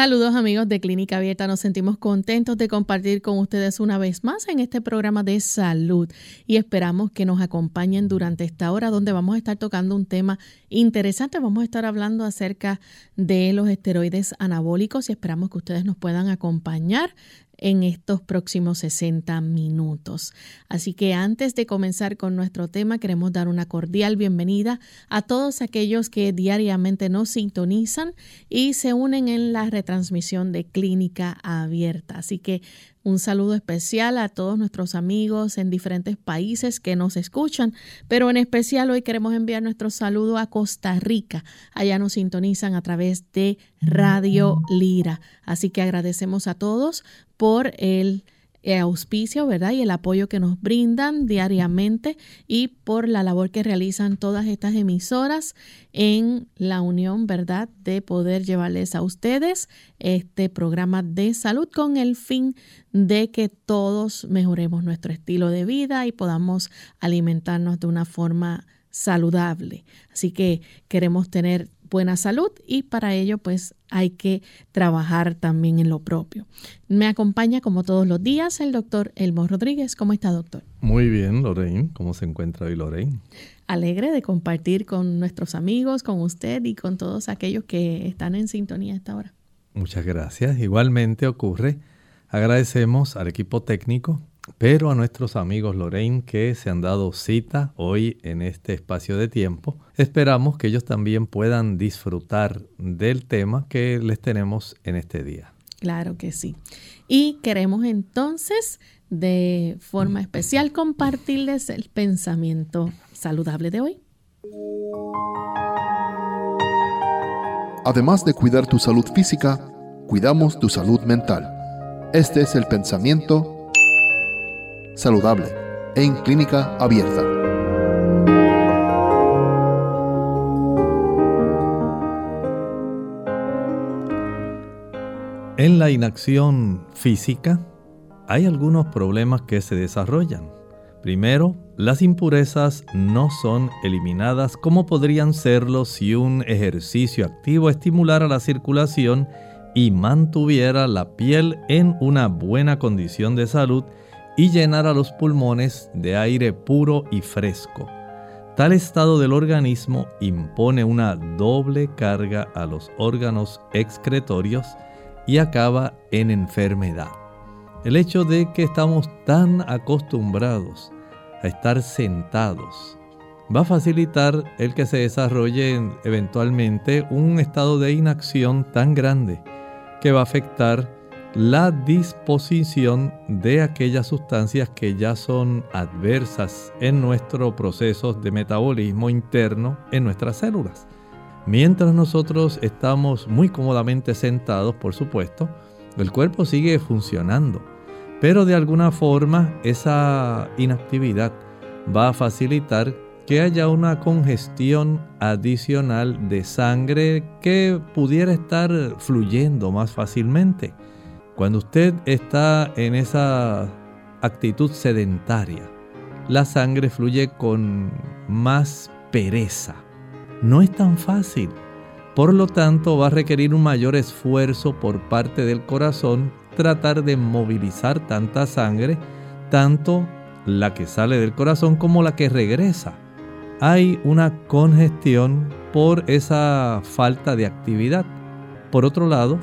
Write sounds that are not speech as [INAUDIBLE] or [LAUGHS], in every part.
Saludos amigos de Clínica Abierta, nos sentimos contentos de compartir con ustedes una vez más en este programa de salud y esperamos que nos acompañen durante esta hora donde vamos a estar tocando un tema interesante. Vamos a estar hablando acerca de los esteroides anabólicos y esperamos que ustedes nos puedan acompañar en estos próximos 60 minutos. Así que antes de comenzar con nuestro tema, queremos dar una cordial bienvenida a todos aquellos que diariamente nos sintonizan y se unen en la retransmisión de Clínica Abierta. Así que un saludo especial a todos nuestros amigos en diferentes países que nos escuchan, pero en especial hoy queremos enviar nuestro saludo a Costa Rica. Allá nos sintonizan a través de Radio Lira. Así que agradecemos a todos por el auspicio, ¿verdad? Y el apoyo que nos brindan diariamente y por la labor que realizan todas estas emisoras en la unión, ¿verdad? De poder llevarles a ustedes este programa de salud con el fin de que todos mejoremos nuestro estilo de vida y podamos alimentarnos de una forma saludable. Así que queremos tener buena salud y para ello pues hay que trabajar también en lo propio. Me acompaña como todos los días el doctor Elmo Rodríguez. ¿Cómo está doctor? Muy bien Lorraine. ¿Cómo se encuentra hoy Lorraine? Alegre de compartir con nuestros amigos, con usted y con todos aquellos que están en sintonía a esta hora. Muchas gracias. Igualmente ocurre. Agradecemos al equipo técnico pero a nuestros amigos Lorraine que se han dado cita hoy en este espacio de tiempo, esperamos que ellos también puedan disfrutar del tema que les tenemos en este día. Claro que sí. Y queremos entonces de forma especial compartirles el pensamiento saludable de hoy. Además de cuidar tu salud física, cuidamos tu salud mental. Este es el pensamiento saludable en clínica abierta. En la inacción física hay algunos problemas que se desarrollan. Primero, las impurezas no son eliminadas como podrían serlo si un ejercicio activo estimulara la circulación y mantuviera la piel en una buena condición de salud y llenar a los pulmones de aire puro y fresco. Tal estado del organismo impone una doble carga a los órganos excretorios y acaba en enfermedad. El hecho de que estamos tan acostumbrados a estar sentados va a facilitar el que se desarrolle eventualmente un estado de inacción tan grande que va a afectar la disposición de aquellas sustancias que ya son adversas en nuestro proceso de metabolismo interno en nuestras células. Mientras nosotros estamos muy cómodamente sentados, por supuesto, el cuerpo sigue funcionando, pero de alguna forma esa inactividad va a facilitar que haya una congestión adicional de sangre que pudiera estar fluyendo más fácilmente. Cuando usted está en esa actitud sedentaria, la sangre fluye con más pereza. No es tan fácil. Por lo tanto, va a requerir un mayor esfuerzo por parte del corazón tratar de movilizar tanta sangre, tanto la que sale del corazón como la que regresa. Hay una congestión por esa falta de actividad. Por otro lado,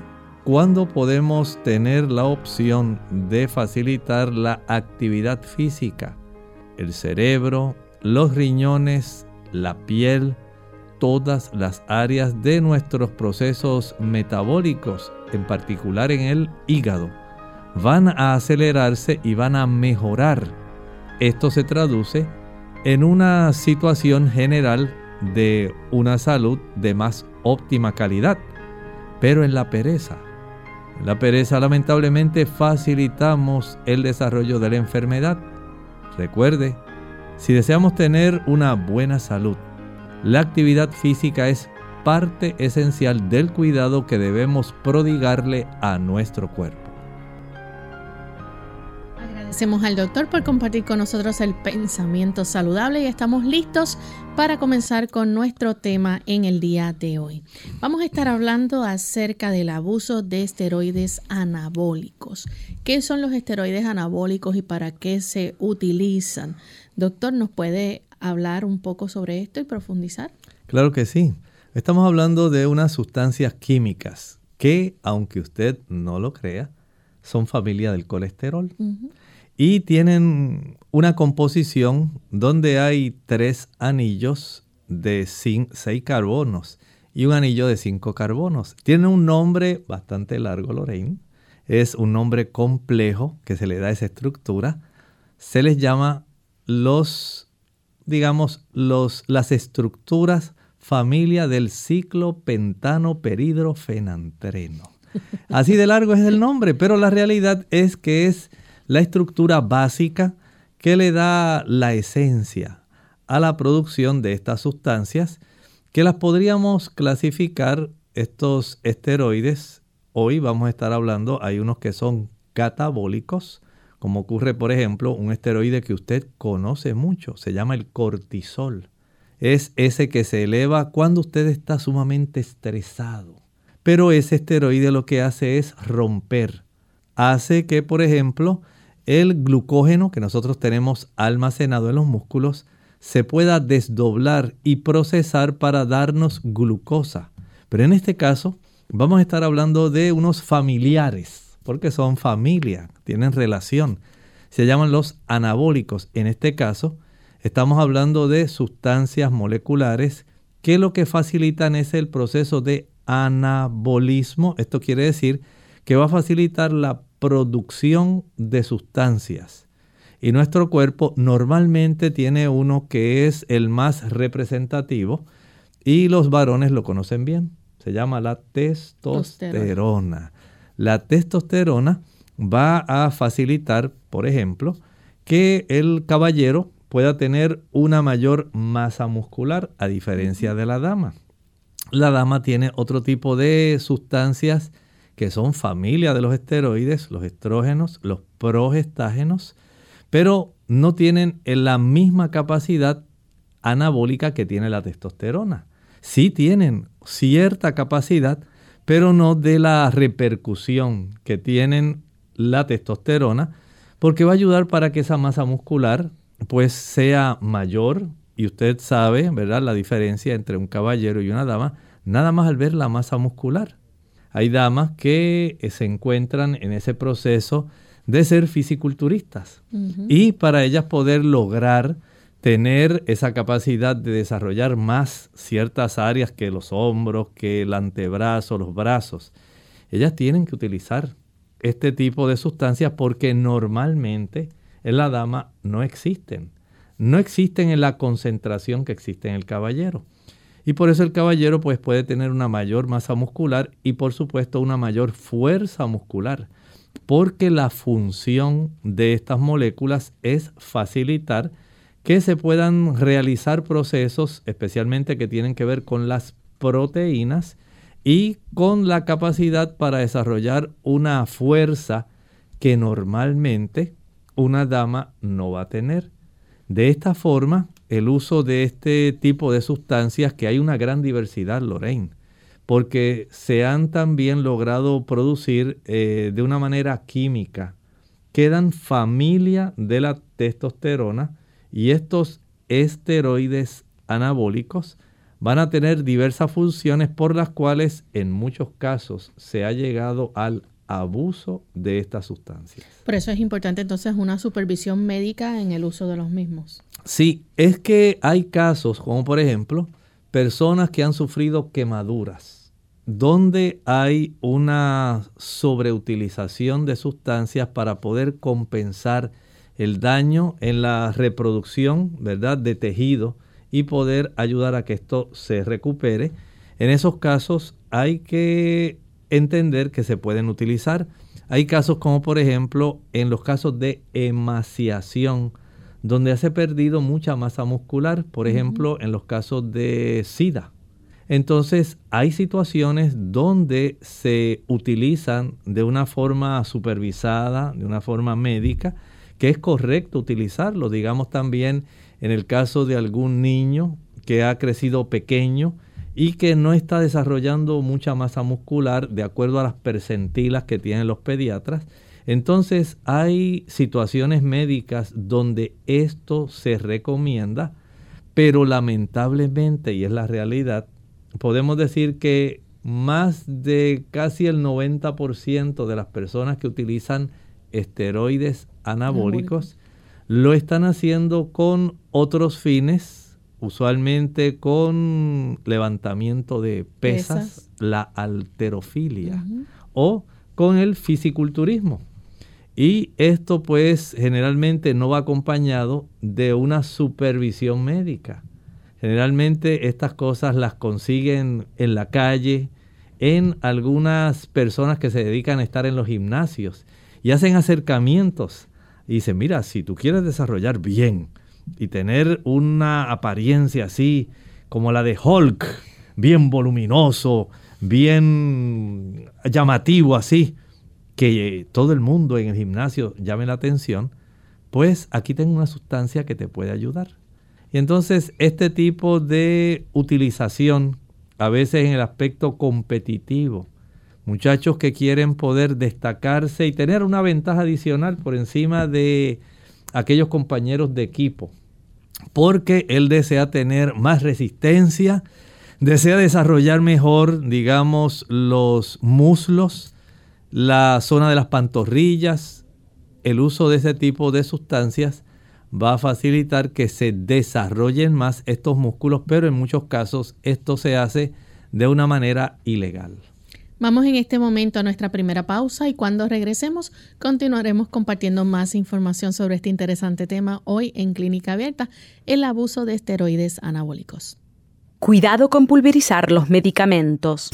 ¿Cuándo podemos tener la opción de facilitar la actividad física? El cerebro, los riñones, la piel, todas las áreas de nuestros procesos metabólicos, en particular en el hígado, van a acelerarse y van a mejorar. Esto se traduce en una situación general de una salud de más óptima calidad. Pero en la pereza, la pereza lamentablemente facilitamos el desarrollo de la enfermedad. Recuerde, si deseamos tener una buena salud, la actividad física es parte esencial del cuidado que debemos prodigarle a nuestro cuerpo. Agradecemos al doctor por compartir con nosotros el pensamiento saludable y estamos listos para comenzar con nuestro tema en el día de hoy. Vamos a estar hablando acerca del abuso de esteroides anabólicos. ¿Qué son los esteroides anabólicos y para qué se utilizan? Doctor, ¿nos puede hablar un poco sobre esto y profundizar? Claro que sí. Estamos hablando de unas sustancias químicas que, aunque usted no lo crea, son familia del colesterol. Y tienen una composición donde hay tres anillos de seis carbonos y un anillo de cinco carbonos. Tienen un nombre bastante largo, Lorraine. Es un nombre complejo que se le da esa estructura. Se les llama los, digamos, los, las estructuras familia del ciclo pentano peridrofenantreno. Así de largo es el nombre, pero la realidad es que es la estructura básica que le da la esencia a la producción de estas sustancias que las podríamos clasificar estos esteroides. Hoy vamos a estar hablando, hay unos que son catabólicos, como ocurre por ejemplo un esteroide que usted conoce mucho, se llama el cortisol es ese que se eleva cuando usted está sumamente estresado. Pero ese esteroide lo que hace es romper. Hace que, por ejemplo, el glucógeno que nosotros tenemos almacenado en los músculos se pueda desdoblar y procesar para darnos glucosa. Pero en este caso vamos a estar hablando de unos familiares, porque son familia, tienen relación. Se llaman los anabólicos. En este caso, Estamos hablando de sustancias moleculares que lo que facilitan es el proceso de anabolismo. Esto quiere decir que va a facilitar la producción de sustancias. Y nuestro cuerpo normalmente tiene uno que es el más representativo y los varones lo conocen bien. Se llama la testosterona. La testosterona va a facilitar, por ejemplo, que el caballero pueda tener una mayor masa muscular a diferencia de la dama. La dama tiene otro tipo de sustancias que son familia de los esteroides, los estrógenos, los progestágenos, pero no tienen la misma capacidad anabólica que tiene la testosterona. Sí tienen cierta capacidad, pero no de la repercusión que tienen la testosterona, porque va a ayudar para que esa masa muscular pues sea mayor, y usted sabe, ¿verdad?, la diferencia entre un caballero y una dama, nada más al ver la masa muscular. Hay damas que eh, se encuentran en ese proceso de ser fisiculturistas y para ellas poder lograr tener esa capacidad de desarrollar más ciertas áreas que los hombros, que el antebrazo, los brazos, ellas tienen que utilizar este tipo de sustancias porque normalmente en la dama no existen. No existen en la concentración que existe en el caballero. Y por eso el caballero pues, puede tener una mayor masa muscular y por supuesto una mayor fuerza muscular. Porque la función de estas moléculas es facilitar que se puedan realizar procesos, especialmente que tienen que ver con las proteínas y con la capacidad para desarrollar una fuerza que normalmente una dama no va a tener. De esta forma, el uso de este tipo de sustancias, que hay una gran diversidad, Lorraine, porque se han también logrado producir eh, de una manera química, quedan familia de la testosterona y estos esteroides anabólicos van a tener diversas funciones por las cuales en muchos casos se ha llegado al abuso de estas sustancias. Por eso es importante entonces una supervisión médica en el uso de los mismos. Sí, es que hay casos como por ejemplo personas que han sufrido quemaduras, donde hay una sobreutilización de sustancias para poder compensar el daño en la reproducción, ¿verdad?, de tejido y poder ayudar a que esto se recupere. En esos casos hay que entender que se pueden utilizar. Hay casos como por ejemplo en los casos de emaciación, donde se ha perdido mucha masa muscular, por ejemplo en los casos de SIDA. Entonces hay situaciones donde se utilizan de una forma supervisada, de una forma médica, que es correcto utilizarlo. Digamos también en el caso de algún niño que ha crecido pequeño y que no está desarrollando mucha masa muscular de acuerdo a las percentilas que tienen los pediatras. Entonces hay situaciones médicas donde esto se recomienda, pero lamentablemente, y es la realidad, podemos decir que más de casi el 90% de las personas que utilizan esteroides anabólicos lo están haciendo con otros fines, usualmente con levantamiento de pesas, la alterofilia o con el fisiculturismo. Y esto pues generalmente no va acompañado de una supervisión médica. Generalmente estas cosas las consiguen en la calle, en algunas personas que se dedican a estar en los gimnasios y hacen acercamientos. Y dicen, mira, si tú quieres desarrollar bien y tener una apariencia así como la de Hulk, bien voluminoso, bien llamativo así, que todo el mundo en el gimnasio llame la atención, pues aquí tengo una sustancia que te puede ayudar. Y entonces este tipo de utilización, a veces en el aspecto competitivo, muchachos que quieren poder destacarse y tener una ventaja adicional por encima de aquellos compañeros de equipo, porque él desea tener más resistencia, desea desarrollar mejor, digamos, los muslos, la zona de las pantorrillas, el uso de ese tipo de sustancias va a facilitar que se desarrollen más estos músculos, pero en muchos casos esto se hace de una manera ilegal. Vamos en este momento a nuestra primera pausa y cuando regresemos continuaremos compartiendo más información sobre este interesante tema hoy en Clínica Abierta, el abuso de esteroides anabólicos. Cuidado con pulverizar los medicamentos.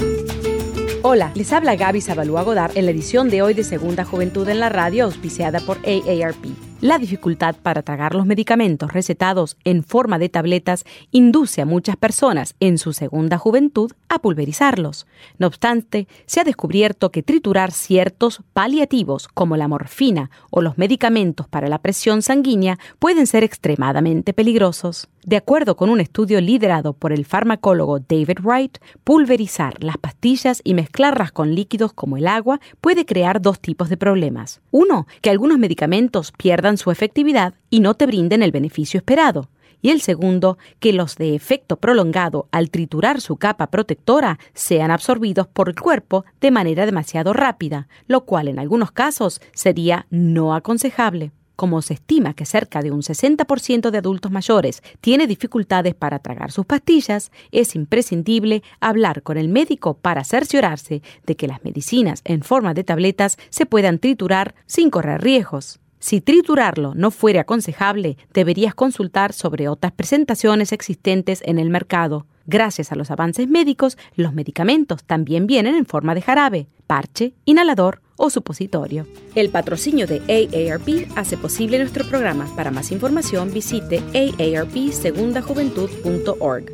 Hola, les habla Gaby Zabalúa Godard en la edición de hoy de Segunda Juventud en la Radio, auspiciada por AARP. La dificultad para tragar los medicamentos recetados en forma de tabletas induce a muchas personas en su segunda juventud a pulverizarlos. No obstante, se ha descubierto que triturar ciertos paliativos como la morfina o los medicamentos para la presión sanguínea pueden ser extremadamente peligrosos. De acuerdo con un estudio liderado por el farmacólogo David Wright, pulverizar las pastillas y mezclarlas con líquidos como el agua puede crear dos tipos de problemas. Uno, que algunos medicamentos pierdan su efectividad y no te brinden el beneficio esperado. Y el segundo, que los de efecto prolongado al triturar su capa protectora sean absorbidos por el cuerpo de manera demasiado rápida, lo cual en algunos casos sería no aconsejable. Como se estima que cerca de un 60% de adultos mayores tiene dificultades para tragar sus pastillas, es imprescindible hablar con el médico para cerciorarse de que las medicinas en forma de tabletas se puedan triturar sin correr riesgos. Si triturarlo no fuera aconsejable, deberías consultar sobre otras presentaciones existentes en el mercado. Gracias a los avances médicos, los medicamentos también vienen en forma de jarabe, parche, inhalador o supositorio. El patrocinio de AARP hace posible nuestro programa. Para más información visite aarpsegundajuventud.org.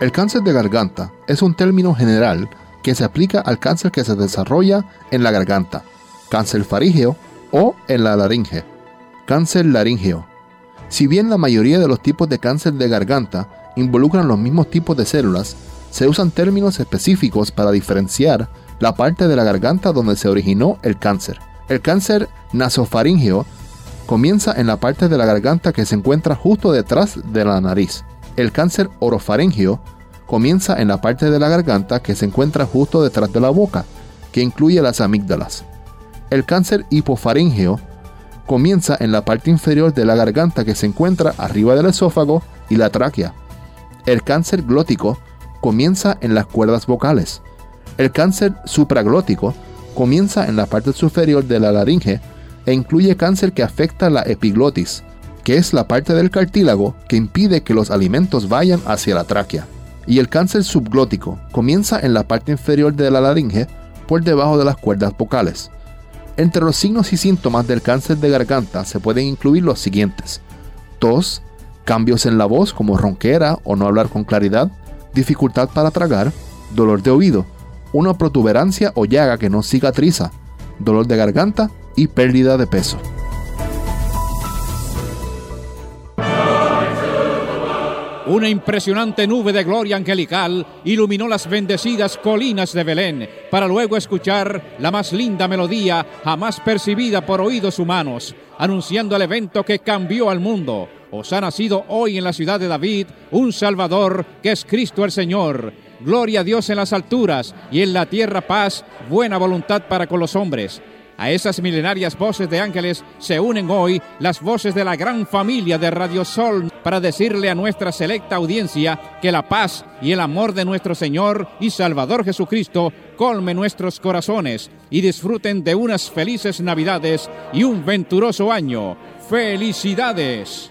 El cáncer de garganta es un término general que se aplica al cáncer que se desarrolla en la garganta, cáncer farígeo o en la laringe. Cáncer laríngeo. Si bien la mayoría de los tipos de cáncer de garganta involucran los mismos tipos de células, se usan términos específicos para diferenciar la parte de la garganta donde se originó el cáncer. El cáncer nasofaríngeo comienza en la parte de la garganta que se encuentra justo detrás de la nariz. El cáncer orofaríngeo comienza en la parte de la garganta que se encuentra justo detrás de la boca, que incluye las amígdalas. El cáncer hipofaríngeo comienza en la parte inferior de la garganta que se encuentra arriba del esófago y la tráquea. El cáncer glótico comienza en las cuerdas vocales. El cáncer supraglótico comienza en la parte superior de la laringe e incluye cáncer que afecta la epiglotis, que es la parte del cartílago que impide que los alimentos vayan hacia la tráquea. Y el cáncer subglótico comienza en la parte inferior de la laringe por debajo de las cuerdas vocales. Entre los signos y síntomas del cáncer de garganta se pueden incluir los siguientes. Tos, cambios en la voz como ronquera o no hablar con claridad, dificultad para tragar, dolor de oído, una protuberancia o llaga que no cicatriza, dolor de garganta y pérdida de peso. Una impresionante nube de gloria angelical iluminó las bendecidas colinas de Belén, para luego escuchar la más linda melodía jamás percibida por oídos humanos, anunciando el evento que cambió al mundo. Os ha nacido hoy en la ciudad de David un Salvador, que es Cristo el Señor. Gloria a Dios en las alturas y en la tierra paz, buena voluntad para con los hombres. A esas milenarias voces de ángeles se unen hoy las voces de la gran familia de Radio Sol para decirle a nuestra selecta audiencia que la paz y el amor de nuestro Señor y Salvador Jesucristo colme nuestros corazones y disfruten de unas felices Navidades y un venturoso año. ¡Felicidades!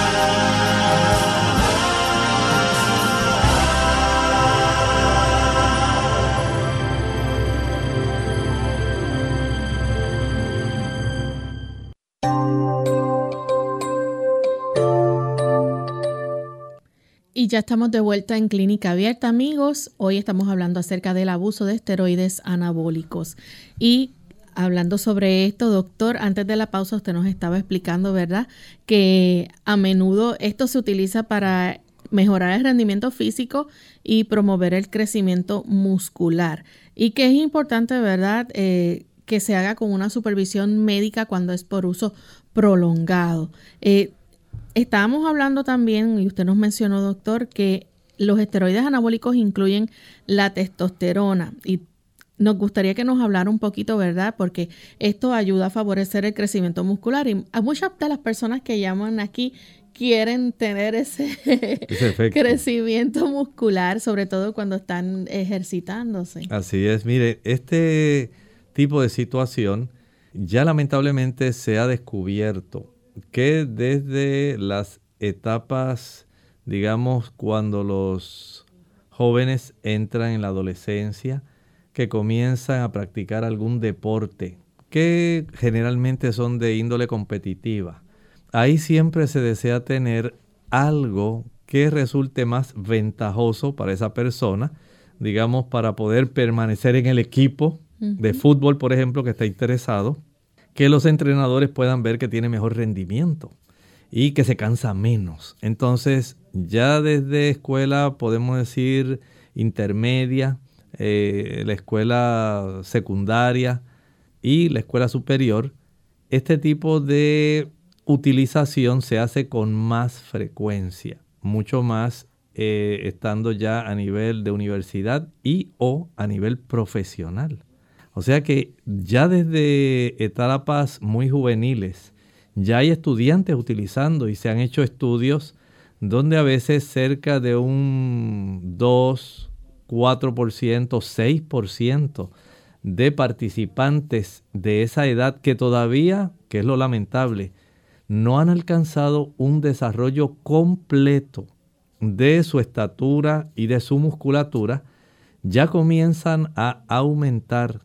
Y ya estamos de vuelta en Clínica Abierta, amigos. Hoy estamos hablando acerca del abuso de esteroides anabólicos. Y hablando sobre esto, doctor, antes de la pausa usted nos estaba explicando, ¿verdad? Que a menudo esto se utiliza para mejorar el rendimiento físico y promover el crecimiento muscular. Y que es importante, ¿verdad? Eh, que se haga con una supervisión médica cuando es por uso prolongado. Eh, Estábamos hablando también, y usted nos mencionó, doctor, que los esteroides anabólicos incluyen la testosterona y nos gustaría que nos hablara un poquito, ¿verdad? Porque esto ayuda a favorecer el crecimiento muscular y a muchas de las personas que llaman aquí quieren tener ese, [LAUGHS] crecimiento muscular, sobre todo cuando están ejercitándose. Así es, mire, este tipo de situación ya lamentablemente se ha descubierto que desde las etapas, digamos, cuando los jóvenes entran en la adolescencia, que comienzan a practicar algún deporte, que generalmente son de índole competitiva, ahí siempre se desea tener algo que resulte más ventajoso para esa persona, digamos, para poder permanecer en el equipo de fútbol, por ejemplo, que está interesado, que los entrenadores puedan ver que tiene mejor rendimiento y que se cansa menos. Entonces, ya desde escuela, podemos decir intermedia, eh, la escuela secundaria y la escuela superior, este tipo de utilización se hace con más frecuencia, mucho más eh, estando ya a nivel de universidad y o a nivel profesional. O sea que ya desde etapas muy juveniles, ya hay estudiantes utilizando y se han hecho estudios donde a veces cerca de un 2, 4%, 6% de participantes de esa edad que todavía, que es lo lamentable, no han alcanzado un desarrollo completo de su estatura y de su musculatura, ya comienzan a aumentar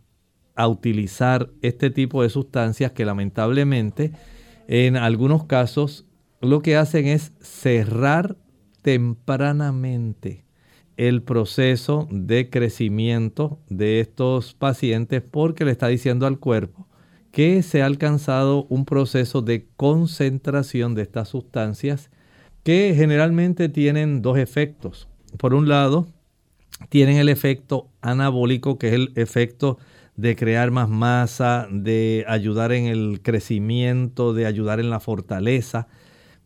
a utilizar este tipo de sustancias que lamentablemente en algunos casos lo que hacen es cerrar tempranamente el proceso de crecimiento de estos pacientes porque le está diciendo al cuerpo que se ha alcanzado un proceso de concentración de estas sustancias que generalmente tienen dos efectos. Por un lado, tienen el efecto anabólico, que es el efecto de crear más masa, de ayudar en el crecimiento, de ayudar en la fortaleza.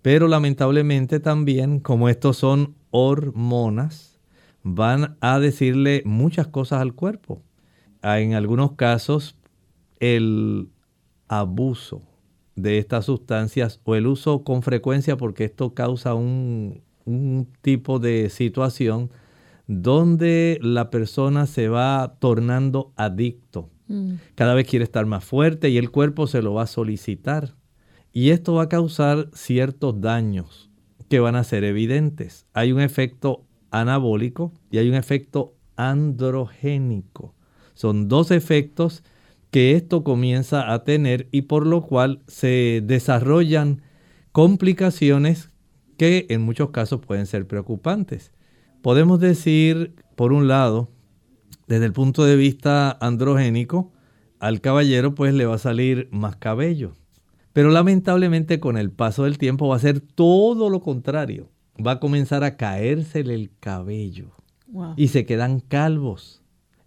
Pero lamentablemente también, como estos son hormonas, van a decirle muchas cosas al cuerpo. Ah, en algunos casos, el abuso de estas sustancias o el uso con frecuencia, porque esto causa un, un tipo de situación donde la persona se va tornando adicto. Mm. Cada vez quiere estar más fuerte y el cuerpo se lo va a solicitar. Y esto va a causar ciertos daños que van a ser evidentes. Hay un efecto anabólico y hay un efecto androgénico. Son dos efectos que esto comienza a tener y por lo cual se desarrollan complicaciones que en muchos casos pueden ser preocupantes. Podemos decir, por un lado, desde el punto de vista androgénico, al caballero pues le va a salir más cabello. Pero lamentablemente con el paso del tiempo va a ser todo lo contrario. Va a comenzar a caérsele el cabello y se quedan calvos.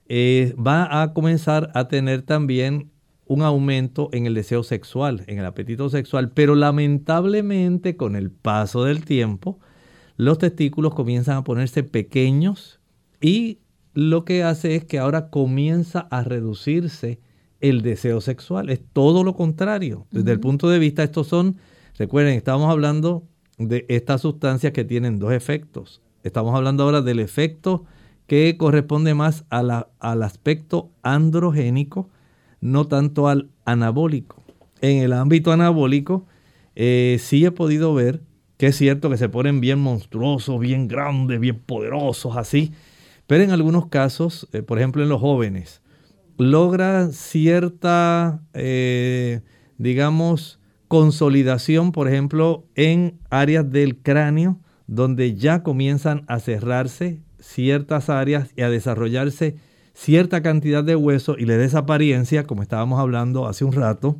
Eh, va a comenzar a tener también un aumento en el deseo sexual, en el apetito sexual, pero lamentablemente con el paso del tiempo los testículos comienzan a ponerse pequeños y lo que hace es que ahora comienza a reducirse el deseo sexual. Es todo lo contrario. Desde el punto de vista, estos son, recuerden, estamos hablando de estas sustancias que tienen dos efectos. Estamos hablando ahora del efecto que corresponde más al aspecto androgénico, no tanto al anabólico. En el ámbito anabólico, eh, sí he podido ver que es cierto que se ponen bien monstruosos, bien grandes, bien poderosos, así. Pero en algunos casos, eh, por ejemplo en los jóvenes, logra cierta, eh, digamos, consolidación, por ejemplo, en áreas del cráneo, donde ya comienzan a cerrarse ciertas áreas y a desarrollarse cierta cantidad de hueso y le da esa apariencia, como estábamos hablando hace un rato,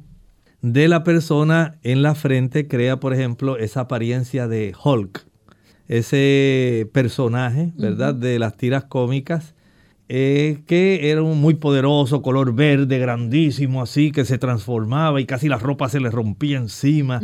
de la persona en la frente crea, por ejemplo, esa apariencia de Hulk, ese personaje, ¿verdad? De las tiras cómicas, eh, que era un muy poderoso, color verde, grandísimo, así, que se transformaba y casi la ropa se le rompía encima.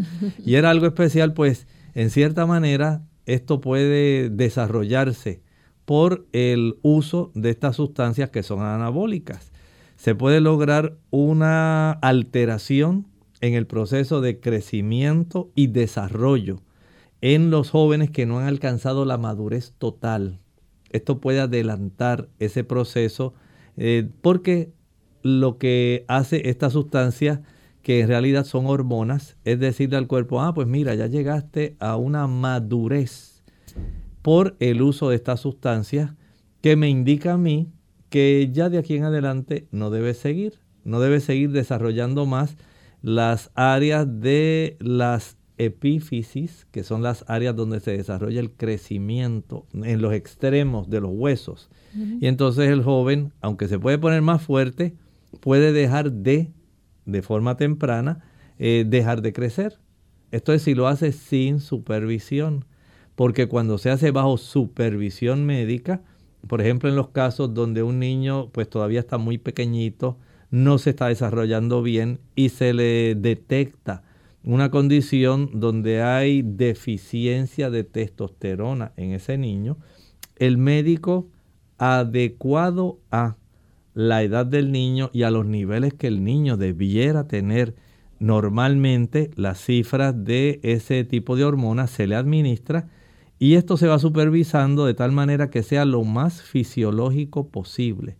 Y era algo especial, pues, en cierta manera, esto puede desarrollarse por el uso de estas sustancias que son anabólicas. Se puede lograr una alteración en el proceso de crecimiento y desarrollo en los jóvenes que no han alcanzado la madurez total. Esto puede adelantar ese proceso eh, porque lo que hace esta sustancia, que en realidad son hormonas, es decirle al cuerpo, ah, pues mira, ya llegaste a una madurez por el uso de estas sustancias que me indica a mí que ya de aquí en adelante no debe seguir, no debe seguir desarrollando más las áreas de las epífisis, que son las áreas donde se desarrolla el crecimiento en los extremos de los huesos. Y entonces el joven, aunque se puede poner más fuerte, puede dejar de, de forma temprana, eh, dejar de crecer. Esto es si lo hace sin supervisión, porque cuando se hace bajo supervisión médica, por ejemplo en los casos donde un niño pues todavía está muy pequeñito, no se está desarrollando bien y se le detecta una condición donde hay deficiencia de testosterona en ese niño, el médico adecuado a la edad del niño y a los niveles que el niño debiera tener normalmente, las cifras de ese tipo de hormonas se le administra y esto se va supervisando de tal manera que sea lo más fisiológico posible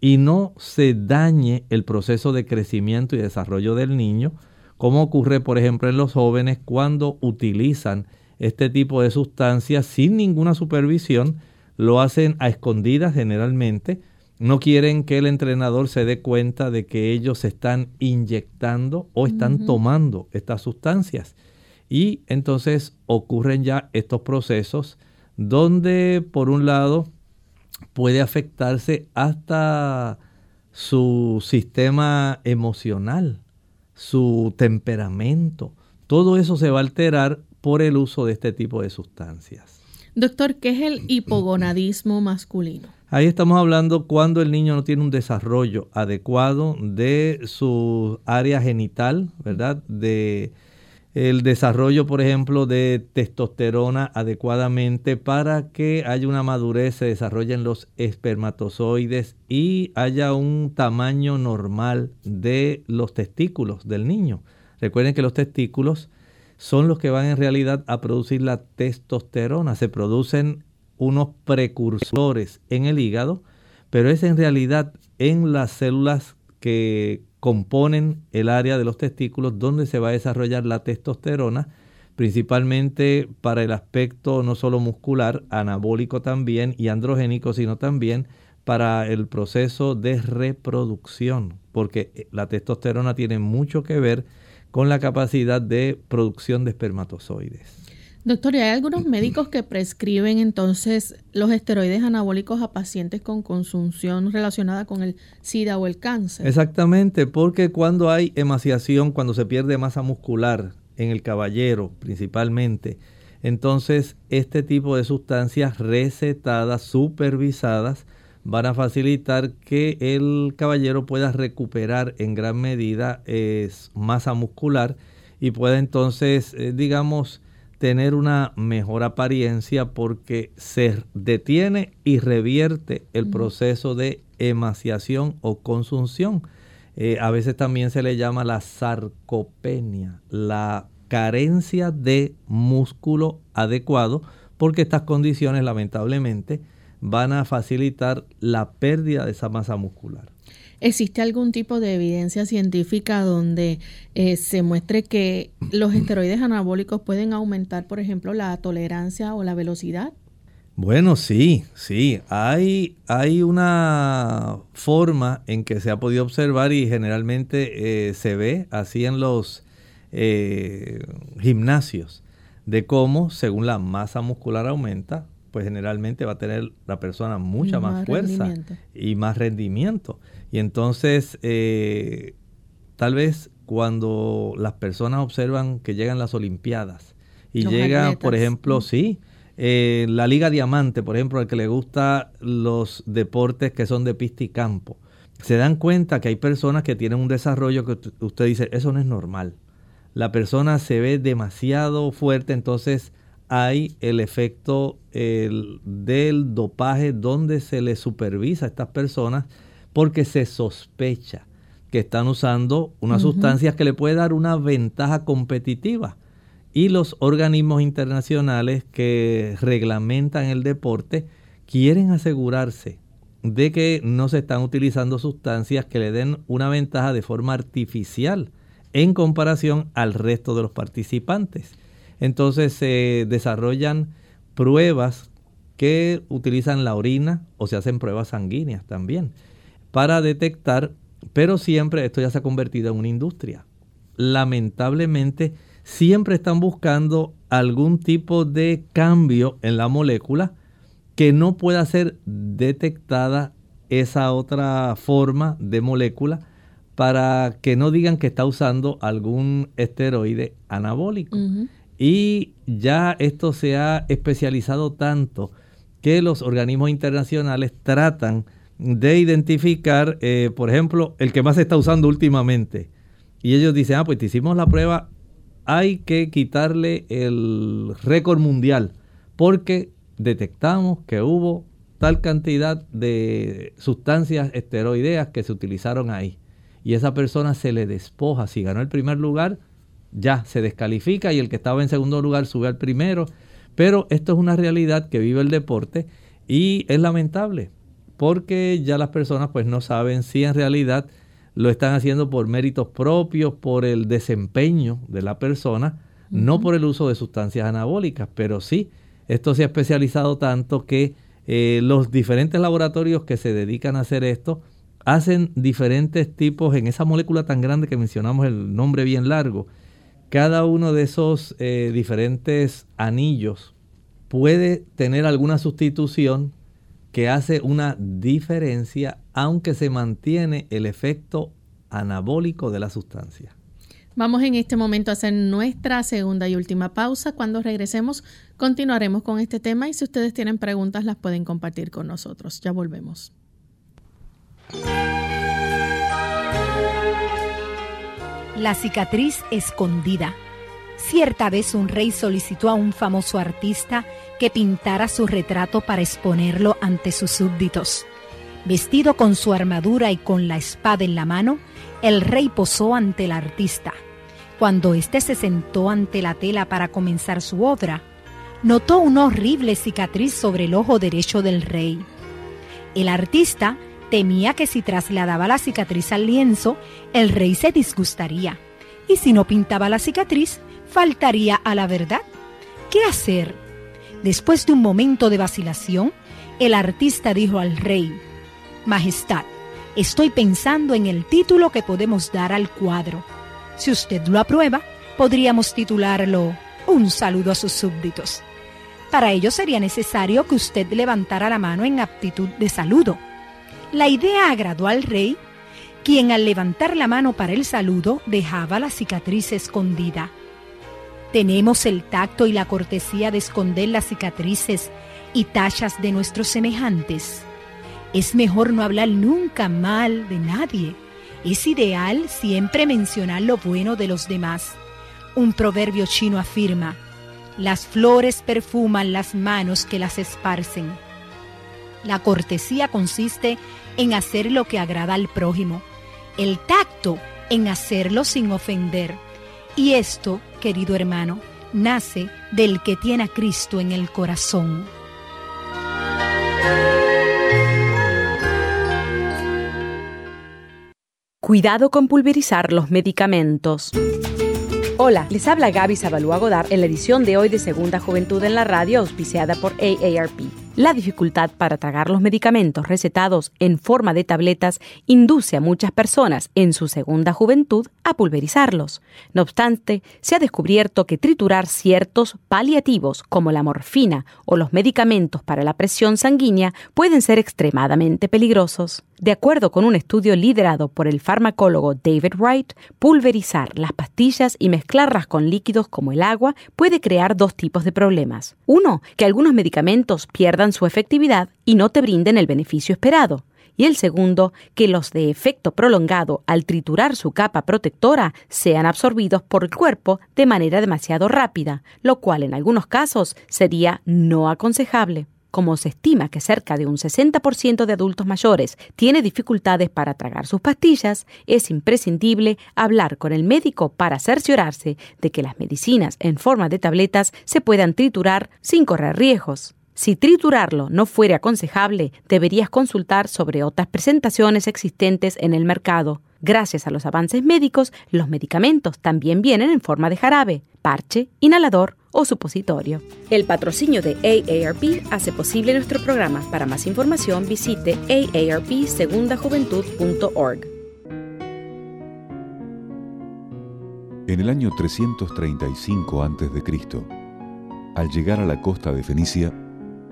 y no se dañe el proceso de crecimiento y desarrollo del niño, como ocurre por ejemplo en los jóvenes cuando utilizan este tipo de sustancias sin ninguna supervisión, lo hacen a escondidas generalmente, no quieren que el entrenador se dé cuenta de que ellos se están inyectando o están tomando estas sustancias. Y entonces ocurren ya estos procesos donde por un lado puede afectarse hasta su sistema emocional. su temperamento. Todo eso se va a alterar por el uso de este tipo de sustancias. Doctor, ¿qué es el hipogonadismo masculino? Ahí estamos hablando cuando el niño no tiene un desarrollo adecuado de su área genital, ¿verdad? De el desarrollo, por ejemplo, de testosterona adecuadamente para que haya una madurez, se desarrollen los espermatozoides y haya un tamaño normal de los testículos del niño. Recuerden que los testículos son los que van en realidad a producir la testosterona. Se producen unos precursores en el hígado, pero es en realidad en las células que componen el área de los testículos donde se va a desarrollar la testosterona, principalmente para el aspecto no solo muscular, anabólico también y androgénico, sino también para el proceso de reproducción, porque la testosterona tiene mucho que ver con la capacidad de producción de espermatozoides. Doctor, ¿y hay algunos médicos que prescriben entonces los esteroides anabólicos a pacientes con consunción relacionada con el SIDA o el cáncer? Exactamente, porque cuando hay emaciación, cuando se pierde masa muscular en el caballero principalmente, entonces este tipo de sustancias recetadas, supervisadas, van a facilitar que el caballero pueda recuperar en gran medida masa muscular y pueda entonces, eh, digamos, tener una mejor apariencia porque se detiene y revierte el proceso de emaciación o consunción. Eh, a veces también se le llama la sarcopenia, la carencia de músculo adecuado, porque estas condiciones lamentablemente van a facilitar la pérdida de esa masa muscular. ¿Existe algún tipo de evidencia científica donde eh, se muestre que los esteroides anabólicos pueden aumentar, por ejemplo, la tolerancia o la velocidad? Bueno, sí, sí. Hay, hay una forma en que se ha podido observar y generalmente eh, se ve así en los eh, gimnasios, de cómo según la masa muscular aumenta, pues generalmente va a tener la persona mucha más, fuerza y más rendimiento. Y entonces, eh, tal vez cuando las personas observan que llegan las Olimpiadas y llega, por ejemplo, sí, eh, la Liga Diamante, por ejemplo, al que le gusta los deportes que son de pista y campo, se dan cuenta que hay personas que tienen un desarrollo que usted dice, eso no es normal. La persona se ve demasiado fuerte, entonces hay el efecto del dopaje donde se le supervisa a estas personas porque se sospecha que están usando unas sustancias que le puede dar una ventaja competitiva. Y los organismos internacionales que reglamentan el deporte quieren asegurarse de que no se están utilizando sustancias que le den una ventaja de forma artificial en comparación al resto de los participantes. Entonces se desarrollan pruebas que utilizan la orina o se hacen pruebas sanguíneas también para detectar, pero siempre esto ya se ha convertido en una industria. Lamentablemente siempre están buscando algún tipo de cambio en la molécula que no pueda ser detectada esa otra forma de molécula para que no digan que está usando algún esteroide anabólico. Y ya esto se ha especializado tanto que los organismos internacionales tratan de identificar, eh, por ejemplo, el que más se está usando últimamente. Y ellos dicen, ah, pues te hicimos la prueba, hay que quitarle el récord mundial porque detectamos que hubo tal cantidad de sustancias esteroideas que se utilizaron ahí. Y esa persona se le despoja. Si ganó el primer lugar, ya se descalifica y el que estaba en segundo lugar sube al primero. Pero esto es una realidad que vive el deporte y es lamentable porque ya las personas pues no saben si en realidad lo están haciendo por méritos propios, por el desempeño de la persona, no por el uso de sustancias anabólicas, pero sí, esto se ha especializado tanto que eh, los diferentes laboratorios que se dedican a hacer esto hacen diferentes tipos en esa molécula tan grande que mencionamos el nombre bien largo, cada uno de esos eh, diferentes anillos puede tener alguna sustitución que hace una diferencia aunque se mantiene el efecto anabólico de la sustancia. Vamos en este momento a hacer nuestra segunda y última pausa. Cuando regresemos continuaremos con este tema y si ustedes tienen preguntas las pueden compartir con nosotros. Ya volvemos. La cicatriz escondida. Cierta vez un rey solicitó a un famoso artista que pintara su retrato para exponerlo ante sus súbditos. Vestido con su armadura y con la espada en la mano, el rey posó ante el artista. Cuando éste se sentó ante la tela para comenzar su obra, notó una horrible cicatriz sobre el ojo derecho del rey. El artista temía que si trasladaba la cicatriz al lienzo, el rey se disgustaría, y si no pintaba la cicatriz, faltaría a la verdad. ¿Qué hacer? Después de un momento de vacilación, el artista dijo al rey, Majestad, estoy pensando en el título que podemos dar al cuadro. Si usted lo aprueba, podríamos titularlo Un saludo a sus súbditos. Para ello sería necesario que usted levantara la mano en aptitud de saludo. La idea agradó al rey, quien al levantar la mano para el saludo dejaba la cicatriz escondida. Tenemos el tacto y la cortesía de esconder las cicatrices y tachas de nuestros semejantes. Es mejor no hablar nunca mal de nadie. Es ideal siempre mencionar lo bueno de los demás. Un proverbio chino afirma, las flores perfuman las manos que las esparcen. La cortesía consiste en hacer lo que agrada al prójimo, el tacto en hacerlo sin ofender. Y esto, querido hermano, nace del que tiene a Cristo en el corazón. Cuidado con pulverizar los medicamentos. Hola, les habla Gaby Zabalúa Godard en la edición de hoy de Segunda Juventud en la Radio, auspiciada por AARP. La dificultad para tragar los medicamentos recetados en forma de tabletas induce a muchas personas en su segunda juventud a pulverizarlos. No obstante, se ha descubierto que triturar ciertos paliativos como la morfina o los medicamentos para la presión sanguínea pueden ser extremadamente peligrosos. De acuerdo con un estudio liderado por el farmacólogo David Wright, pulverizar las pastillas y mezclarlas con líquidos como el agua puede crear dos tipos de problemas. Uno, que algunos medicamentos pierdan su efectividad y no te brinden el beneficio esperado. Y el segundo, que los de efecto prolongado al triturar su capa protectora sean absorbidos por el cuerpo de manera demasiado rápida, lo cual en algunos casos sería no aconsejable como se estima que cerca de un 60% de adultos mayores tiene dificultades para tragar sus pastillas, es imprescindible hablar con el médico para cerciorarse de que las medicinas en forma de tabletas se puedan triturar sin correr riesgos. Si triturarlo no fuera aconsejable, deberías consultar sobre otras presentaciones existentes en el mercado. Gracias a los avances médicos, los medicamentos también vienen en forma de jarabe, parche, inhalador o supositorio. El patrocinio de AARP hace posible nuestro programa. Para más información visite aarpsegundajuventud.org. En el año 335 a.C., al llegar a la costa de Fenicia,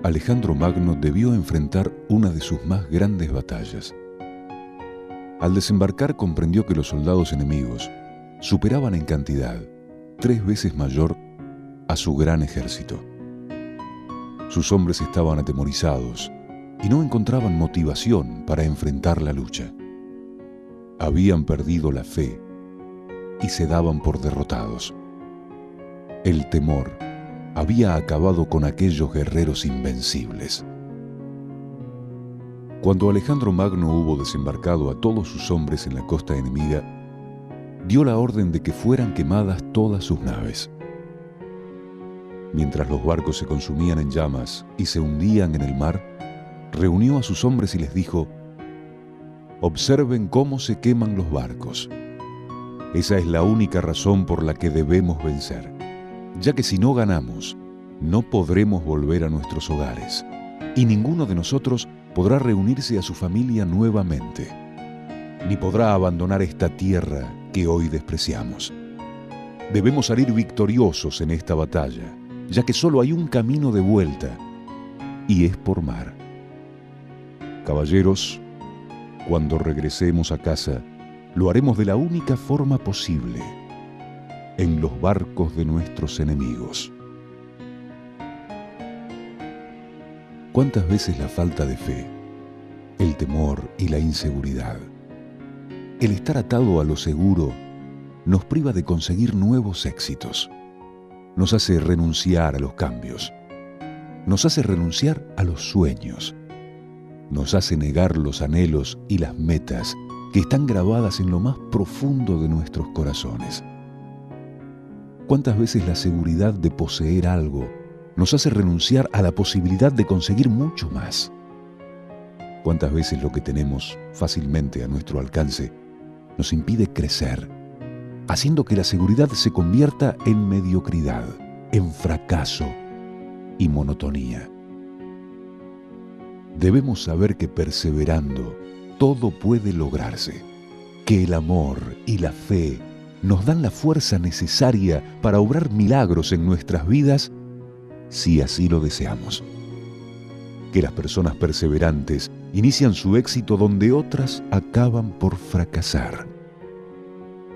Alejandro Magno debió enfrentar una de sus más grandes batallas. Al desembarcar comprendió que los soldados enemigos superaban en cantidad, tres veces mayor a su gran ejército. Sus hombres estaban atemorizados y no encontraban motivación para enfrentar la lucha. Habían perdido la fe y se daban por derrotados. El temor había acabado con aquellos guerreros invencibles. Cuando Alejandro Magno hubo desembarcado a todos sus hombres en la costa enemiga, dio la orden de que fueran quemadas todas sus naves. Mientras los barcos se consumían en llamas y se hundían en el mar, reunió a sus hombres y les dijo, Observen cómo se queman los barcos. Esa es la única razón por la que debemos vencer, ya que si no ganamos, no podremos volver a nuestros hogares y ninguno de nosotros podrá reunirse a su familia nuevamente, ni podrá abandonar esta tierra que hoy despreciamos. Debemos salir victoriosos en esta batalla ya que solo hay un camino de vuelta, y es por mar. Caballeros, cuando regresemos a casa, lo haremos de la única forma posible, en los barcos de nuestros enemigos. ¿Cuántas veces la falta de fe, el temor y la inseguridad, el estar atado a lo seguro, nos priva de conseguir nuevos éxitos? Nos hace renunciar a los cambios, nos hace renunciar a los sueños, nos hace negar los anhelos y las metas que están grabadas en lo más profundo de nuestros corazones. ¿Cuántas veces la seguridad de poseer algo nos hace renunciar a la posibilidad de conseguir mucho más? ¿Cuántas veces lo que tenemos fácilmente a nuestro alcance nos impide crecer, haciendo que la seguridad se convierta en mediocridad, en fracaso y monotonía? Debemos saber que perseverando todo puede lograrse, que el amor y la fe nos dan la fuerza necesaria para obrar milagros en nuestras vidas si así lo deseamos. Que las personas perseverantes inician su éxito donde otras acaban por fracasar.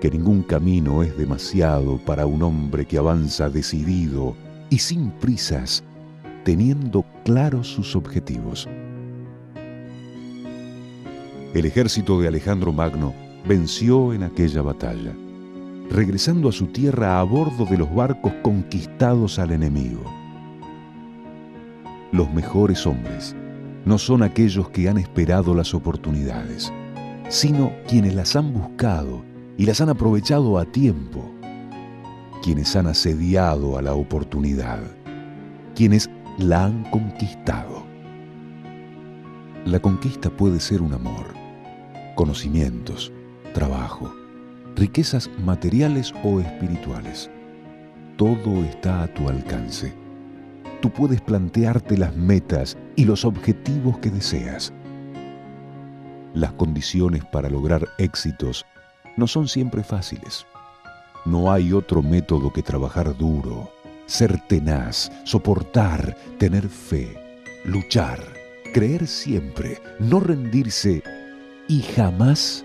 Que ningún camino es demasiado para un hombre que avanza decidido y sin prisas, teniendo claros sus objetivos. El ejército de Alejandro Magno venció en aquella batalla, regresando a su tierra a bordo de los barcos conquistados al enemigo. Los mejores hombres no son aquellos que han esperado las oportunidades, sino quienes las han buscado y las han aprovechado a tiempo, quienes han asediado a la oportunidad, quienes la han conquistado. La conquista puede ser un amor, conocimientos, trabajo, riquezas materiales o espirituales. Todo está a tu alcance. Tú puedes plantearte las metas y los objetivos que deseas. Las condiciones para lograr éxitos no son siempre fáciles. No hay otro método que trabajar duro, ser tenaz, soportar, tener fe, luchar, creer siempre, no rendirse y jamás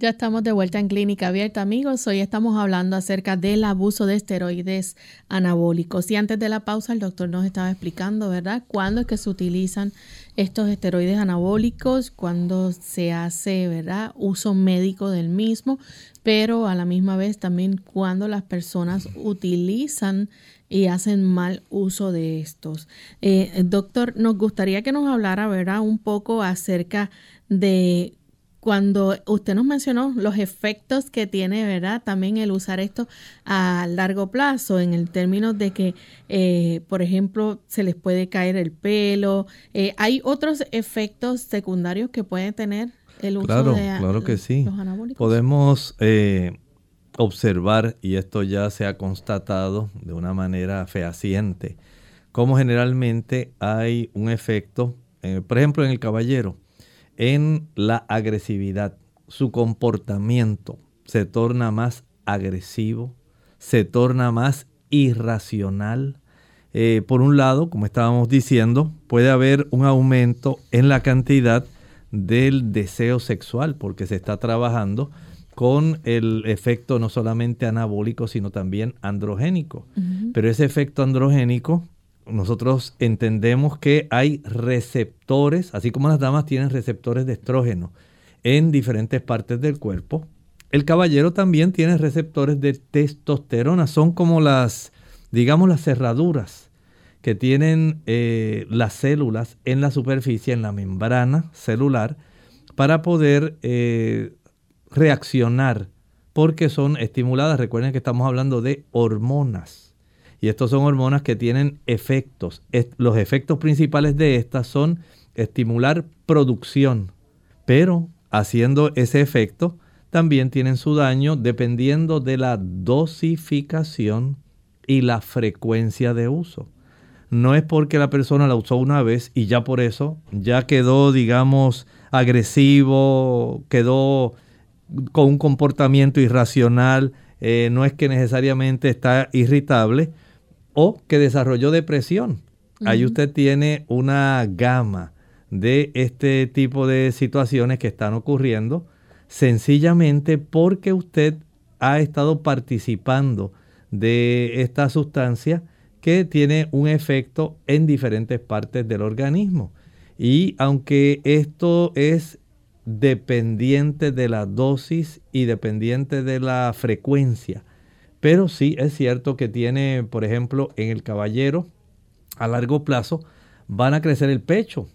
Ya estamos de vuelta en Clínica Abierta, amigos. Hoy estamos hablando acerca del abuso de esteroides anabólicos. Y antes de la pausa, el doctor nos estaba explicando, ¿verdad?, cuándo es que se utilizan estos esteroides anabólicos, cuándo se hace, ¿verdad?, uso médico del mismo, pero a la misma vez también cuando las personas utilizan y hacen mal uso de estos. Eh, doctor, nos gustaría que nos hablara, ¿verdad?, un poco acerca de cuando usted nos mencionó los efectos que tiene, ¿verdad? También el usar esto a largo plazo, en el término de que, eh, por ejemplo, se les puede caer el pelo. Eh, ¿Hay otros efectos secundarios que puede tener el uso claro, de claro que sí. los anabólicos? Podemos eh, observar, y esto ya se ha constatado de una manera fehaciente, cómo generalmente hay un efecto, por ejemplo, en el caballero, en la agresividad. Su comportamiento se torna más agresivo, se torna más irracional. Eh, por un lado, como estábamos diciendo, puede haber un aumento en la cantidad del deseo sexual porque se está trabajando con el efecto no solamente anabólico, sino también androgénico. Pero ese efecto androgénico nosotros entendemos que hay receptores, así como las damas tienen receptores de estrógeno en diferentes partes del cuerpo, el caballero también tiene receptores de testosterona, son como las, digamos, las cerraduras que tienen eh, las células en la superficie, en la membrana celular, para poder eh, reaccionar, porque son estimuladas. Recuerden que estamos hablando de hormonas. Y estos son hormonas que tienen efectos. Los efectos principales de estas son estimular producción, pero haciendo ese efecto también tienen su daño dependiendo de la dosificación y la frecuencia de uso no es porque la persona la usó una vez y ya por eso ya quedó, digamos, agresivo, quedó con un comportamiento irracional, eh, no es que necesariamente está irritable o que desarrolló depresión. Ahí usted tiene una gama de este tipo de situaciones que están ocurriendo sencillamente porque usted ha estado participando de esta sustancia que tiene un efecto en diferentes partes del organismo. Y aunque esto es dependiente de la dosis y dependiente de la frecuencia, pero sí es cierto que tiene, por ejemplo, en el caballero, a largo plazo, van a crecer el pecho.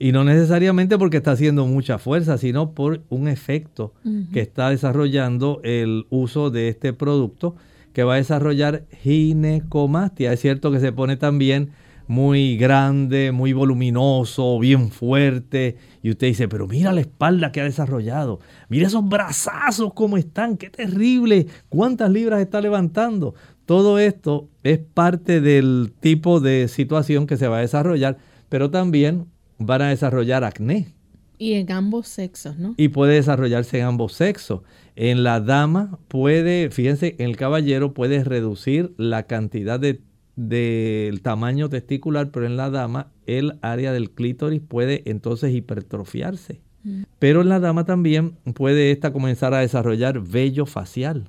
Y no necesariamente porque está haciendo mucha fuerza, sino por un efecto que está desarrollando el uso de este producto que va a desarrollar ginecomastia. Es cierto que se pone también muy grande, muy voluminoso, bien fuerte. Y usted dice, pero mira la espalda que ha desarrollado. Mira esos brazazos cómo están. Qué terrible. ¿Cuántas libras está levantando? Todo esto es parte del tipo de situación que se va a desarrollar, pero también van a desarrollar acné. Y en ambos sexos, ¿no? Y puede desarrollarse en ambos sexos. En la dama puede, fíjense, en el caballero puede reducir la cantidad de del tamaño testicular, pero en la dama el área del clítoris puede entonces hipertrofiarse. Mm. Pero en la dama también puede esta comenzar a desarrollar vello facial.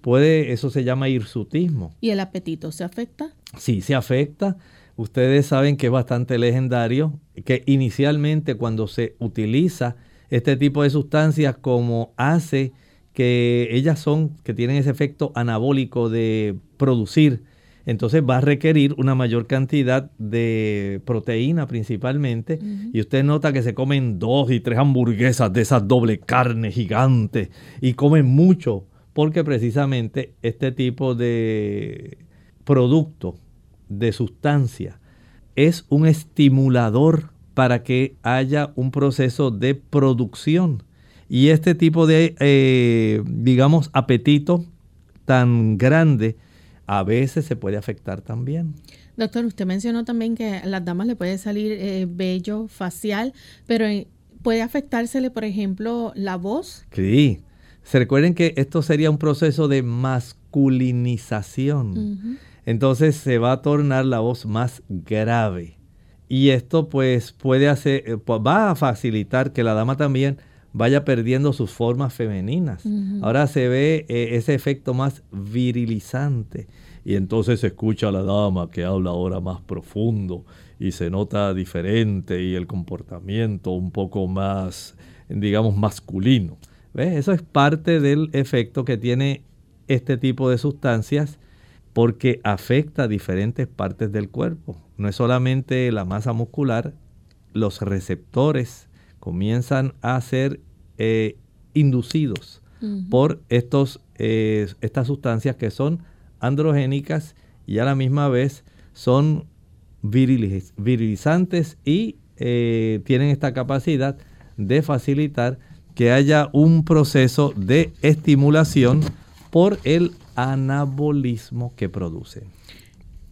Puede, eso se llama hirsutismo. ¿Y el apetito se afecta? Sí, se afecta. Ustedes saben que es bastante legendario que inicialmente cuando se utiliza este tipo de sustancias como hace que ellas son, que tienen ese efecto anabólico de producir, entonces va a requerir una mayor cantidad de proteína principalmente. Y usted nota que se comen dos y tres hamburguesas de esas doble carne gigante y comen mucho, porque precisamente este tipo de producto, de sustancia, es un estimulador para que haya un proceso de producción y este tipo de, eh, digamos, apetito tan grande a veces se puede afectar también. Doctor, usted mencionó también que a las damas le puede salir eh, vello facial, pero eh, ¿puede afectársele, por ejemplo, la voz? Sí. Se recuerden que esto sería un proceso de masculinización. Entonces se va a tornar la voz más grave. Y esto pues puede hacer, va a facilitar que la dama también vaya perdiendo sus formas femeninas. Ahora se ve eh, ese efecto más virilizante y entonces se escucha a la dama que habla ahora más profundo y se nota diferente y el comportamiento un poco más, digamos, masculino. ¿Ves? Eso es parte del efecto que tiene este tipo de sustancias porque afecta a diferentes partes del cuerpo. No es solamente la masa muscular, los receptores comienzan a ser eh, inducidos por estos, eh, estas sustancias que son androgénicas y a la misma vez son virilizantes y eh, tienen esta capacidad de facilitar que haya un proceso de estimulación por el anabolismo que producen.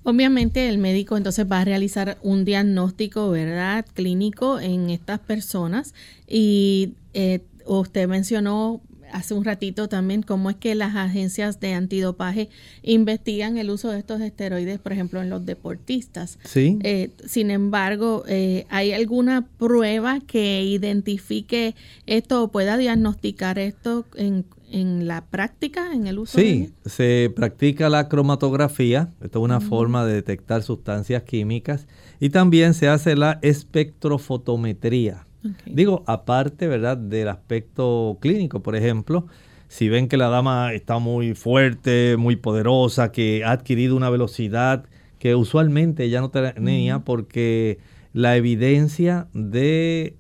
Obviamente el médico entonces va a realizar un diagnóstico, ¿verdad? Clínico en estas personas y eh, usted mencionó hace un ratito también cómo es que las agencias de antidopaje investigan el uso de estos esteroides, por ejemplo, en los deportistas. Sí. Eh, sin embargo, eh, ¿hay alguna prueba que identifique esto o pueda diagnosticar esto en, en la práctica, en el uso? Sí, se practica la cromatografía, esto es una forma de detectar sustancias químicas, y también se hace la espectrofotometría. Digo, aparte, ¿verdad?, del aspecto clínico, por ejemplo, si ven que la dama está muy fuerte, muy poderosa, que ha adquirido una velocidad que usualmente ella no tenía porque la evidencia de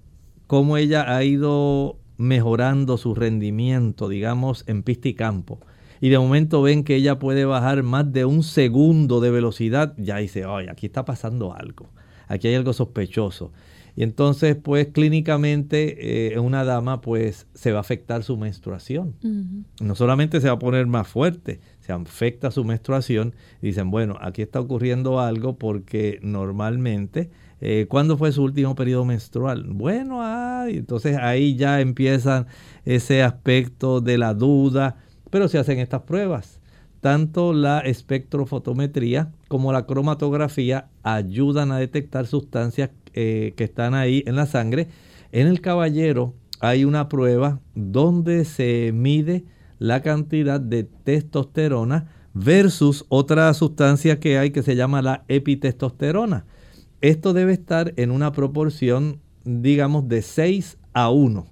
cómo ella ha ido mejorando su rendimiento, digamos, en pista y campo. Y de momento ven que ella puede bajar más de un segundo de velocidad, ya dice, oye, aquí está pasando algo, aquí hay algo sospechoso. Y entonces, pues clínicamente, eh, una dama, pues se va a afectar su menstruación. No solamente se va a poner más fuerte, se afecta su menstruación. Y dicen, bueno, aquí está ocurriendo algo porque normalmente eh, ¿Cuándo fue su último periodo menstrual? Bueno, entonces ahí ya empiezan ese aspecto de la duda, pero se hacen estas pruebas. Tanto la espectrofotometría como la cromatografía ayudan a detectar sustancias eh, que están ahí en la sangre. En el caballero hay una prueba donde se mide la cantidad de testosterona versus otra sustancia que hay que se llama la epitestosterona. Esto debe estar en una proporción, digamos, de 6 a 1.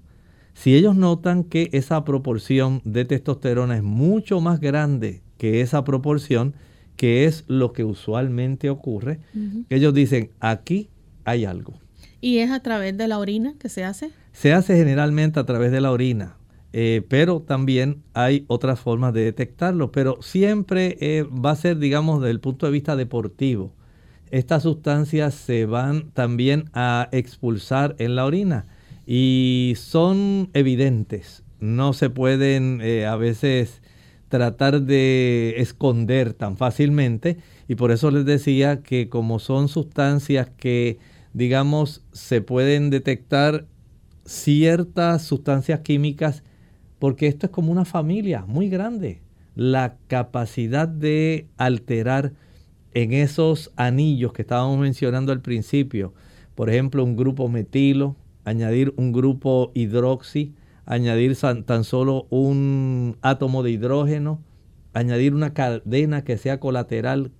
Si ellos notan que esa proporción de testosterona es mucho más grande que esa proporción, que es lo que usualmente ocurre, ellos dicen, aquí hay algo. ¿Y es a través de la orina que se hace? Se hace generalmente a través de la orina, eh, pero también hay otras formas de detectarlo, pero siempre eh, va a ser, digamos, desde el punto de vista deportivo estas sustancias se van también a expulsar en la orina y son evidentes. No se pueden eh, a veces tratar de esconder tan fácilmente y por eso les decía que como son sustancias que digamos se pueden detectar ciertas sustancias químicas porque esto es como una familia muy grande. La capacidad de alterar en esos anillos que estábamos mencionando al principio, por ejemplo, un grupo metilo, añadir un grupo hidroxi, añadir tan solo un átomo de hidrógeno, añadir una cadena que sea colateral,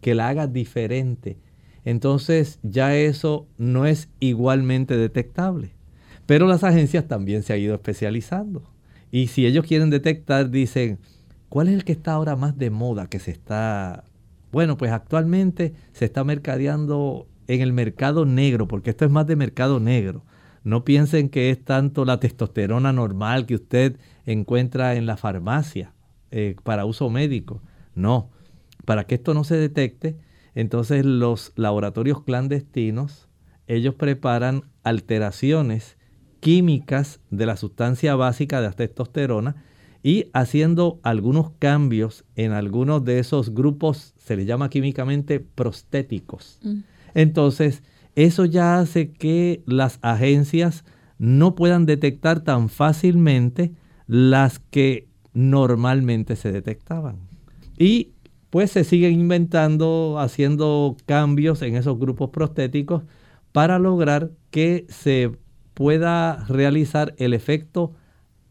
que la haga diferente. Entonces ya eso no es igualmente detectable. Pero las agencias también se han ido especializando. Y si ellos quieren detectar, dicen, ¿cuál es el que está ahora más de moda que se está bueno, pues actualmente se está mercadeando en el mercado negro, porque esto es más de mercado negro. No piensen que es tanto la testosterona normal que usted encuentra en la farmacia eh, para uso médico. No, para que esto no se detecte, entonces los laboratorios clandestinos, ellos preparan alteraciones químicas de la sustancia básica de la testosterona y haciendo algunos cambios en algunos de esos grupos, se les llama químicamente prostéticos. Mm. Entonces, eso ya hace que las agencias no puedan detectar tan fácilmente las que normalmente se detectaban. Y pues se siguen inventando, haciendo cambios en esos grupos prostéticos para lograr que se pueda realizar el efecto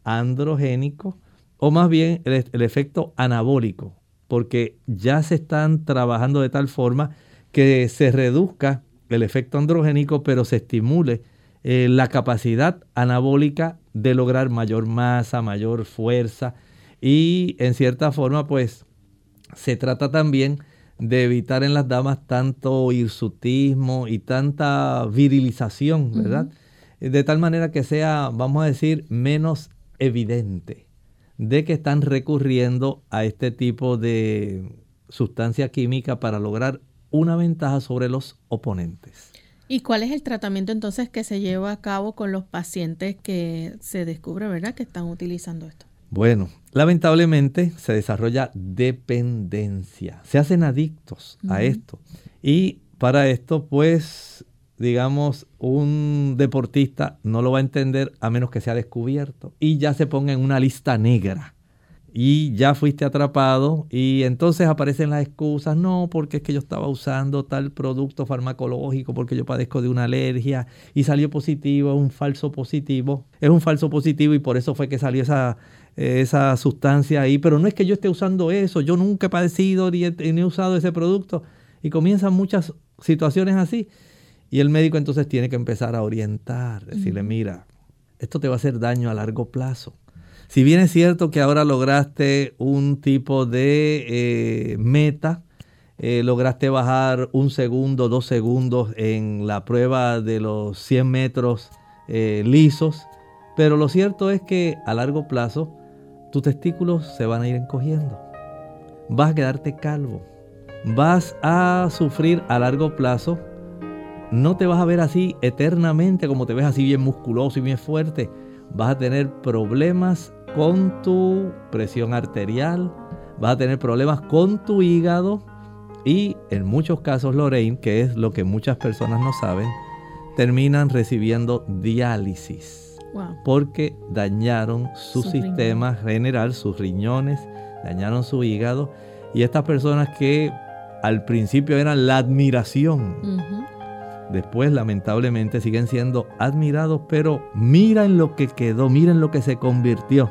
androgénico o más bien el, efecto anabólico, porque ya se están trabajando de tal forma que se reduzca el efecto androgénico, pero se estimule eh, la capacidad anabólica de lograr mayor masa, mayor fuerza y en cierta forma pues se trata también de evitar en las damas tanto hirsutismo y tanta virilización, ¿verdad? De tal manera que sea, vamos a decir, menos evidente de que están recurriendo a este tipo de sustancia química para lograr una ventaja sobre los oponentes. ¿Y cuál es el tratamiento entonces que se lleva a cabo con los pacientes que se descubre, verdad, que están utilizando esto? Bueno, lamentablemente se desarrolla dependencia, se hacen adictos a esto. Y para esto, pues, digamos, un deportista no lo va a entender a menos que sea descubierto y ya se ponga en una lista negra. Y ya fuiste atrapado y entonces aparecen las excusas, no, porque es que yo estaba usando tal producto farmacológico, porque yo padezco de una alergia y salió positivo, es un falso positivo, es un falso positivo y por eso fue que salió esa, esa sustancia ahí, pero no es que yo esté usando eso, yo nunca he padecido ni he usado ese producto y comienzan muchas situaciones así. Y el médico entonces tiene que empezar a orientar, decirle, mira, esto te va a hacer daño a largo plazo. Si bien es cierto que ahora lograste un tipo de eh, meta, eh, lograste bajar un segundo, dos segundos en la prueba de los 100 metros eh, lisos, pero lo cierto es que a largo plazo tus testículos se van a ir encogiendo. Vas a quedarte calvo. Vas a sufrir a largo plazo. No te vas a ver así eternamente como te ves así bien musculoso y bien fuerte. Vas a tener problemas con tu presión arterial, vas a tener problemas con tu hígado y en muchos casos, Lorraine, que es lo que muchas personas no saben, terminan recibiendo diálisis. Porque dañaron su, sistema general, sus riñones, dañaron su hígado. Y estas personas que al principio eran la admiración, después lamentablemente siguen siendo admirados, pero miren lo que quedó, miren lo que se convirtió.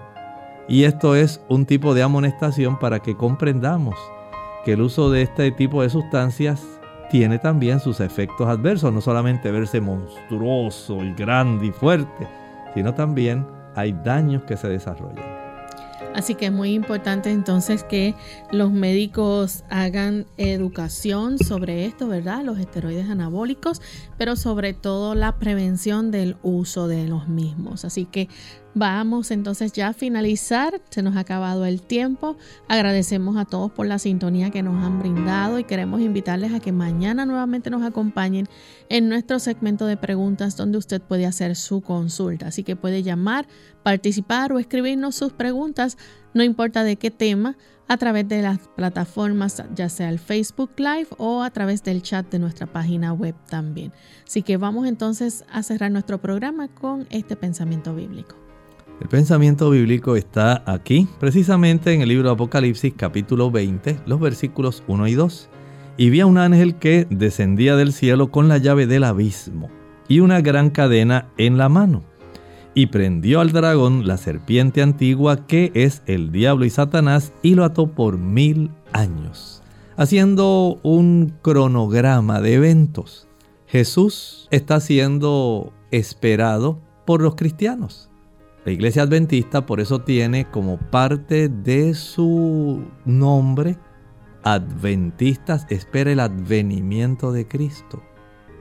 Y esto es un tipo de amonestación para que comprendamos que el uso de este tipo de sustancias tiene también sus efectos adversos, no solamente verse monstruoso y grande y fuerte, sino también hay daños que se desarrollan. Así que es muy importante entonces que los médicos hagan educación sobre esto, ¿verdad? Los esteroides anabólicos, pero sobre todo la prevención del uso de los mismos. Así que Vamos entonces ya a finalizar, se nos ha acabado el tiempo. Agradecemos a todos por la sintonía que nos han brindado y queremos invitarles a que mañana nuevamente nos acompañen en nuestro segmento de preguntas donde usted puede hacer su consulta. Así que puede llamar, participar o escribirnos sus preguntas, no importa de qué tema, a través de las plataformas, ya sea el Facebook Live o a través del chat de nuestra página web también. Así que vamos entonces a cerrar nuestro programa con este pensamiento bíblico. El pensamiento bíblico está aquí, precisamente en el libro de Apocalipsis capítulo 20, los versículos 1 y 2. Y vi a un ángel que descendía del cielo con la llave del abismo y una gran cadena en la mano. Y prendió al dragón, la serpiente antigua, que es el diablo y Satanás, y lo ató por mil años. Haciendo un cronograma de eventos. Jesús está siendo esperado por los cristianos. La iglesia adventista por eso tiene como parte de su nombre, adventistas espera el advenimiento de Cristo.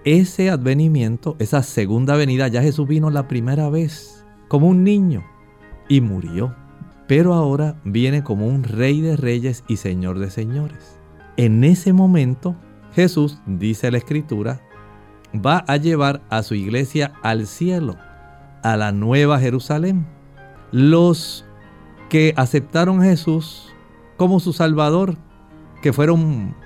Ese advenimiento, esa segunda venida, ya Jesús vino la primera vez como un niño y murió. Pero ahora viene como un rey de reyes y señor de señores. En ese momento, Jesús, dice la escritura, va a llevar a su iglesia al cielo a la nueva Jerusalén. Los que aceptaron a Jesús como su Salvador, que fueron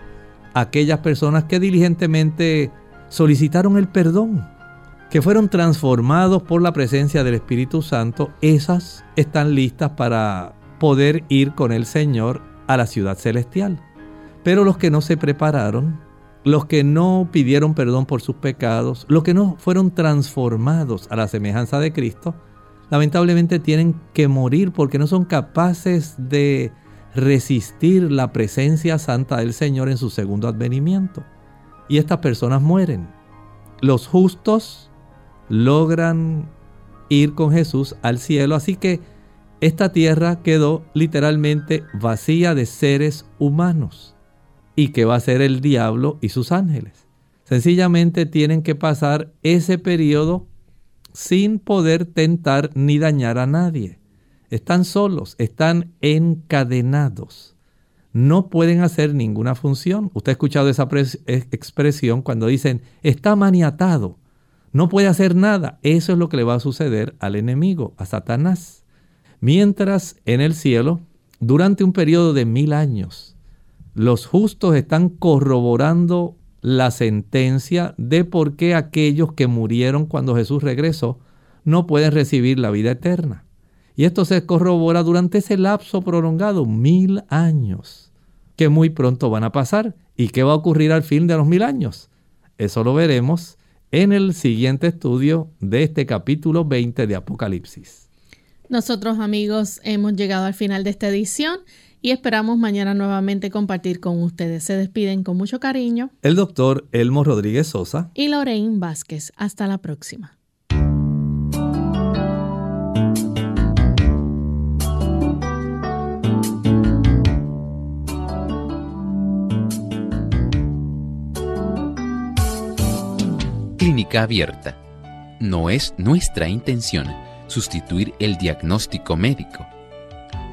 aquellas personas que diligentemente solicitaron el perdón, que fueron transformados por la presencia del Espíritu Santo, esas están listas para poder ir con el Señor a la ciudad celestial. Pero los que no se prepararon, los que no pidieron perdón por sus pecados, los que no fueron transformados a la semejanza de Cristo, lamentablemente tienen que morir porque no son capaces de resistir la presencia santa del Señor en su segundo advenimiento. Y estas personas mueren. Los justos logran ir con Jesús al cielo, así que esta tierra quedó literalmente vacía de seres humanos y que va a ser el diablo y sus ángeles. Sencillamente tienen que pasar ese periodo sin poder tentar ni dañar a nadie. Están solos, están encadenados. No pueden hacer ninguna función. Usted ha escuchado esa expresión cuando dicen, está maniatado, no puede hacer nada. Eso es lo que le va a suceder al enemigo, a Satanás. Mientras en el cielo, durante un periodo de mil años, los justos están corroborando la sentencia de por qué aquellos que murieron cuando Jesús regresó no pueden recibir la vida eterna. Y esto se corrobora durante ese lapso prolongado, mil años, que muy pronto van a pasar. ¿Y qué va a ocurrir al fin de los mil años? Eso lo veremos en el siguiente estudio de este capítulo 20 de Apocalipsis. Nosotros amigos hemos llegado al final de esta edición y esperamos mañana nuevamente compartir con ustedes. Se despiden con mucho cariño el doctor Elmo Rodríguez Sosa y Lorraine Vázquez. Hasta la próxima. Clínica abierta. No es nuestra intención sustituir el diagnóstico médico